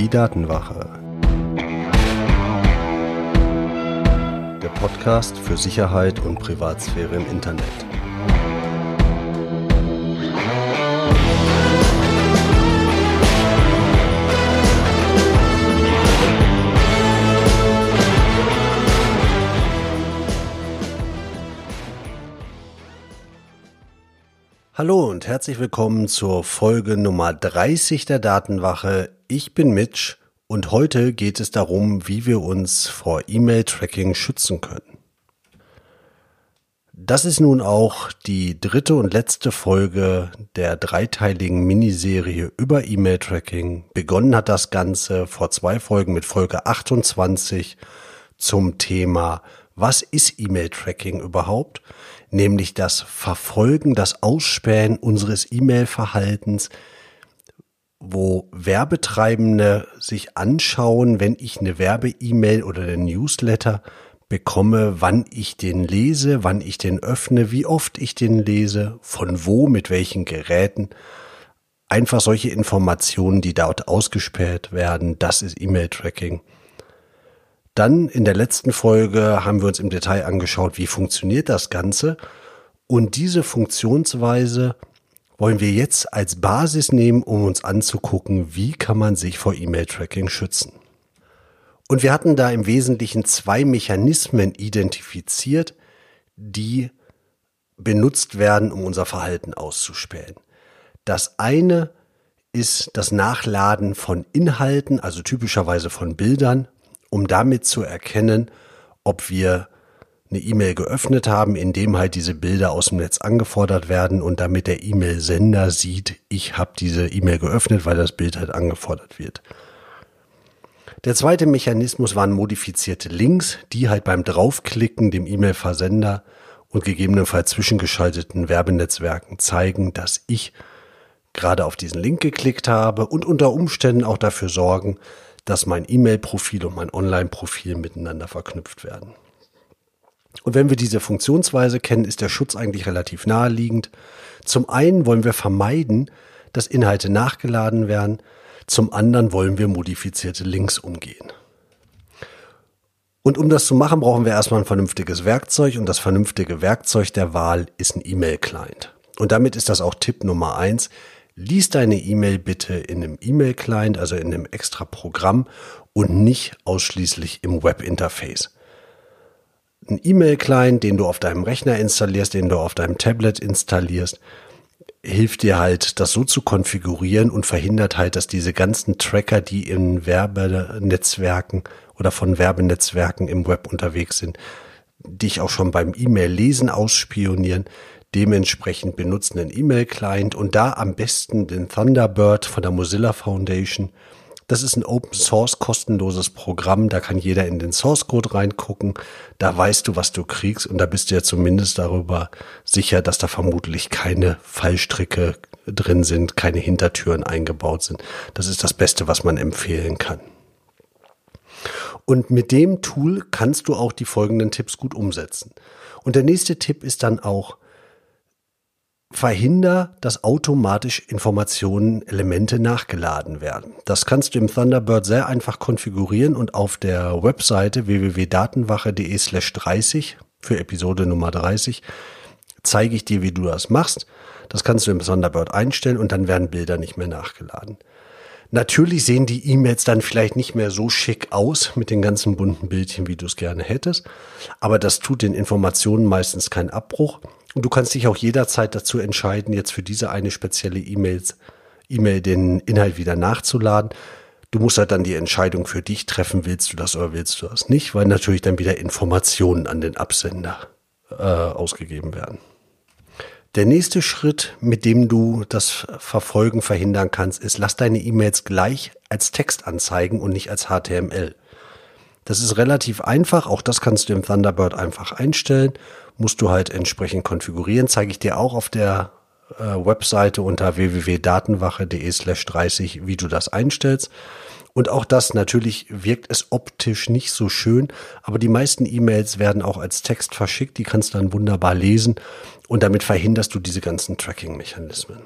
Die Datenwache. Der Podcast für Sicherheit und Privatsphäre im Internet. Hallo und herzlich willkommen zur Folge Nummer 30 der Datenwache. Ich bin Mitch und heute geht es darum, wie wir uns vor E-Mail-Tracking schützen können. Das ist nun auch die dritte und letzte Folge der dreiteiligen Miniserie über E-Mail-Tracking. Begonnen hat das Ganze vor zwei Folgen mit Folge 28 zum Thema Was ist E-Mail-Tracking überhaupt? nämlich das Verfolgen, das Ausspähen unseres E-Mail-Verhaltens, wo Werbetreibende sich anschauen, wenn ich eine Werbe-E-Mail oder einen Newsletter bekomme, wann ich den lese, wann ich den öffne, wie oft ich den lese, von wo, mit welchen Geräten. Einfach solche Informationen, die dort ausgespäht werden, das ist E-Mail-Tracking. Dann in der letzten Folge haben wir uns im Detail angeschaut, wie funktioniert das Ganze. Und diese Funktionsweise wollen wir jetzt als Basis nehmen, um uns anzugucken, wie kann man sich vor E-Mail-Tracking schützen. Und wir hatten da im Wesentlichen zwei Mechanismen identifiziert, die benutzt werden, um unser Verhalten auszuspähen. Das eine ist das Nachladen von Inhalten, also typischerweise von Bildern um damit zu erkennen, ob wir eine E-Mail geöffnet haben, in dem halt diese Bilder aus dem Netz angefordert werden und damit der E-Mail-Sender sieht, ich habe diese E-Mail geöffnet, weil das Bild halt angefordert wird. Der zweite Mechanismus waren modifizierte Links, die halt beim Draufklicken dem E-Mail-Versender und gegebenenfalls zwischengeschalteten Werbenetzwerken zeigen, dass ich gerade auf diesen Link geklickt habe und unter Umständen auch dafür sorgen, dass mein E-Mail-Profil und mein Online-Profil miteinander verknüpft werden. Und wenn wir diese Funktionsweise kennen, ist der Schutz eigentlich relativ naheliegend. Zum einen wollen wir vermeiden, dass Inhalte nachgeladen werden. Zum anderen wollen wir modifizierte Links umgehen. Und um das zu machen, brauchen wir erstmal ein vernünftiges Werkzeug und das vernünftige Werkzeug der Wahl ist ein E-Mail-Client. Und damit ist das auch Tipp Nummer eins. Lies deine E-Mail bitte in einem E-Mail-Client, also in einem extra Programm und nicht ausschließlich im Webinterface. Ein E-Mail-Client, den du auf deinem Rechner installierst, den du auf deinem Tablet installierst, hilft dir halt, das so zu konfigurieren und verhindert halt, dass diese ganzen Tracker, die in Werbenetzwerken oder von Werbenetzwerken im Web unterwegs sind, dich auch schon beim E-Mail-Lesen ausspionieren, dementsprechend benutzen einen E-Mail-Client und da am besten den Thunderbird von der Mozilla Foundation. Das ist ein Open Source kostenloses Programm, da kann jeder in den Source Code reingucken, da weißt du, was du kriegst und da bist du ja zumindest darüber sicher, dass da vermutlich keine Fallstricke drin sind, keine Hintertüren eingebaut sind. Das ist das Beste, was man empfehlen kann. Und mit dem Tool kannst du auch die folgenden Tipps gut umsetzen. Und der nächste Tipp ist dann auch, verhinder, dass automatisch Informationen, Elemente nachgeladen werden. Das kannst du im Thunderbird sehr einfach konfigurieren und auf der Webseite www.datenwache.de slash 30 für Episode Nummer 30 zeige ich dir, wie du das machst. Das kannst du im Thunderbird einstellen und dann werden Bilder nicht mehr nachgeladen. Natürlich sehen die E-Mails dann vielleicht nicht mehr so schick aus mit den ganzen bunten Bildchen, wie du es gerne hättest, aber das tut den Informationen meistens keinen Abbruch und du kannst dich auch jederzeit dazu entscheiden, jetzt für diese eine spezielle E-Mail den Inhalt wieder nachzuladen. Du musst halt dann die Entscheidung für dich treffen, willst du das oder willst du das nicht, weil natürlich dann wieder Informationen an den Absender äh, ausgegeben werden. Der nächste Schritt, mit dem du das Verfolgen verhindern kannst, ist, lass deine E-Mails gleich als Text anzeigen und nicht als HTML. Das ist relativ einfach, auch das kannst du im Thunderbird einfach einstellen musst du halt entsprechend konfigurieren. Zeige ich dir auch auf der äh, Webseite unter www.datenwache.de slash 30, wie du das einstellst. Und auch das natürlich wirkt es optisch nicht so schön, aber die meisten E-Mails werden auch als Text verschickt, die kannst du dann wunderbar lesen und damit verhinderst du diese ganzen Tracking-Mechanismen.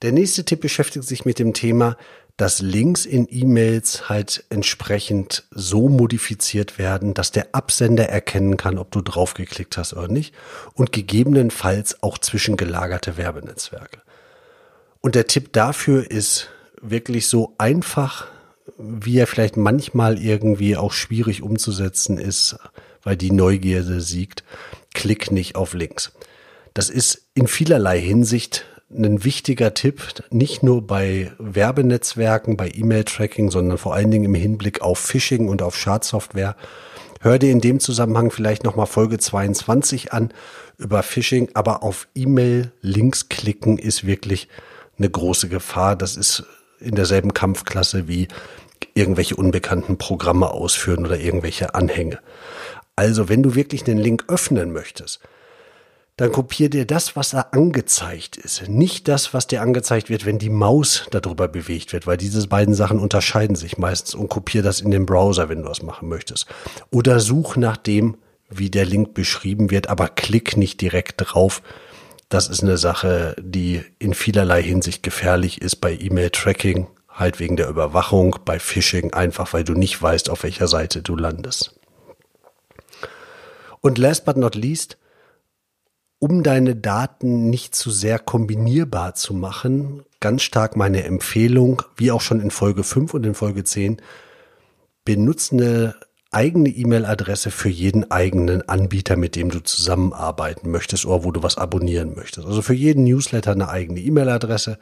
Der nächste Tipp beschäftigt sich mit dem Thema, dass Links in E-Mails halt entsprechend so modifiziert werden, dass der Absender erkennen kann, ob du draufgeklickt hast oder nicht und gegebenenfalls auch zwischengelagerte Werbenetzwerke. Und der Tipp dafür ist wirklich so einfach, wie er vielleicht manchmal irgendwie auch schwierig umzusetzen ist, weil die Neugierde siegt. Klick nicht auf Links. Das ist in vielerlei Hinsicht ein wichtiger Tipp, nicht nur bei Werbenetzwerken, bei E-Mail-Tracking, sondern vor allen Dingen im Hinblick auf Phishing und auf Schadsoftware. Hör dir in dem Zusammenhang vielleicht nochmal Folge 22 an über Phishing, aber auf E-Mail-Links klicken ist wirklich eine große Gefahr. Das ist in derselben Kampfklasse wie irgendwelche unbekannten Programme ausführen oder irgendwelche Anhänge. Also, wenn du wirklich einen Link öffnen möchtest, dann kopier dir das, was da angezeigt ist. Nicht das, was dir angezeigt wird, wenn die Maus darüber bewegt wird, weil diese beiden Sachen unterscheiden sich meistens und kopier das in den Browser, wenn du das machen möchtest. Oder such nach dem, wie der Link beschrieben wird, aber klick nicht direkt drauf. Das ist eine Sache, die in vielerlei Hinsicht gefährlich ist bei E-Mail-Tracking, halt wegen der Überwachung, bei Phishing, einfach weil du nicht weißt, auf welcher Seite du landest. Und last but not least, um deine Daten nicht zu sehr kombinierbar zu machen, ganz stark meine Empfehlung, wie auch schon in Folge 5 und in Folge 10, benutze eine eigene E-Mail-Adresse für jeden eigenen Anbieter, mit dem du zusammenarbeiten möchtest oder wo du was abonnieren möchtest. Also für jeden Newsletter eine eigene E-Mail-Adresse.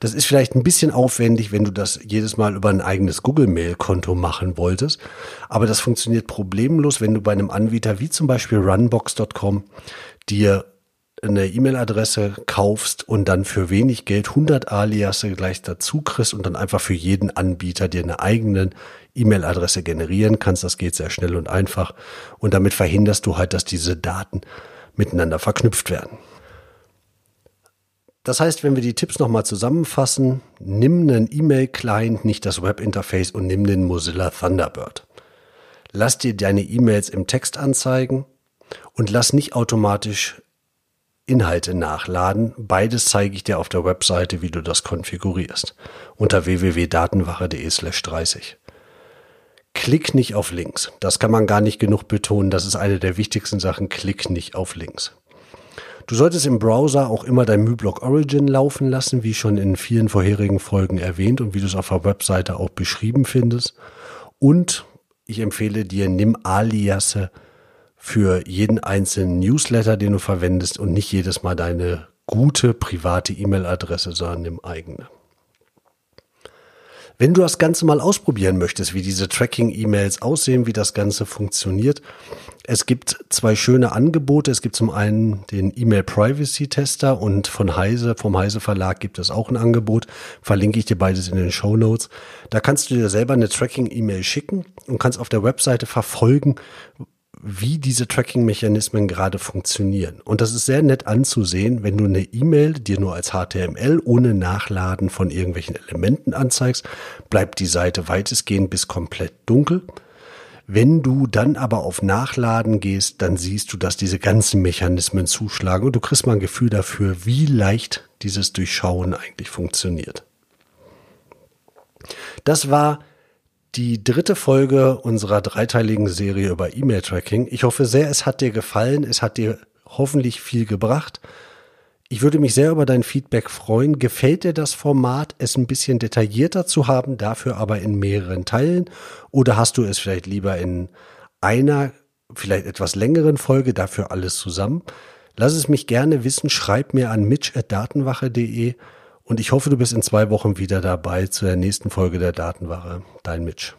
Das ist vielleicht ein bisschen aufwendig, wenn du das jedes Mal über ein eigenes Google-Mail-Konto machen wolltest. Aber das funktioniert problemlos, wenn du bei einem Anbieter wie zum Beispiel runbox.com dir eine E-Mail-Adresse kaufst und dann für wenig Geld 100 Aliasse gleich dazu kriegst und dann einfach für jeden Anbieter dir eine eigene E-Mail-Adresse generieren kannst. Das geht sehr schnell und einfach. Und damit verhinderst du halt, dass diese Daten miteinander verknüpft werden. Das heißt, wenn wir die Tipps nochmal zusammenfassen, nimm einen E-Mail-Client, nicht das Webinterface und nimm den Mozilla Thunderbird. Lass dir deine E-Mails im Text anzeigen und lass nicht automatisch Inhalte nachladen. Beides zeige ich dir auf der Webseite, wie du das konfigurierst. Unter www.datenwache.de slash 30. Klick nicht auf Links. Das kann man gar nicht genug betonen. Das ist eine der wichtigsten Sachen. Klick nicht auf Links. Du solltest im Browser auch immer dein MyBlock Origin laufen lassen, wie schon in vielen vorherigen Folgen erwähnt und wie du es auf der Webseite auch beschrieben findest. Und ich empfehle dir, nimm Aliasse für jeden einzelnen Newsletter, den du verwendest und nicht jedes Mal deine gute private E-Mail-Adresse, sondern nimm eigene. Wenn du das Ganze mal ausprobieren möchtest, wie diese Tracking-E-Mails aussehen, wie das Ganze funktioniert, es gibt zwei schöne Angebote. Es gibt zum einen den E-Mail Privacy Tester und von Heise, vom Heise Verlag gibt es auch ein Angebot. Verlinke ich dir beides in den Show Notes. Da kannst du dir selber eine Tracking-E-Mail schicken und kannst auf der Webseite verfolgen, wie diese Tracking-Mechanismen gerade funktionieren. Und das ist sehr nett anzusehen, wenn du eine E-Mail dir nur als HTML ohne Nachladen von irgendwelchen Elementen anzeigst, bleibt die Seite weitestgehend bis komplett dunkel. Wenn du dann aber auf Nachladen gehst, dann siehst du, dass diese ganzen Mechanismen zuschlagen und du kriegst mal ein Gefühl dafür, wie leicht dieses Durchschauen eigentlich funktioniert. Das war die dritte Folge unserer dreiteiligen Serie über E-Mail-Tracking. Ich hoffe sehr, es hat dir gefallen. Es hat dir hoffentlich viel gebracht. Ich würde mich sehr über dein Feedback freuen. Gefällt dir das Format, es ein bisschen detaillierter zu haben, dafür aber in mehreren Teilen? Oder hast du es vielleicht lieber in einer, vielleicht etwas längeren Folge, dafür alles zusammen? Lass es mich gerne wissen. Schreib mir an mitch.datenwache.de und ich hoffe, du bist in zwei Wochen wieder dabei zu der nächsten Folge der Datenwache. Dein Mitch.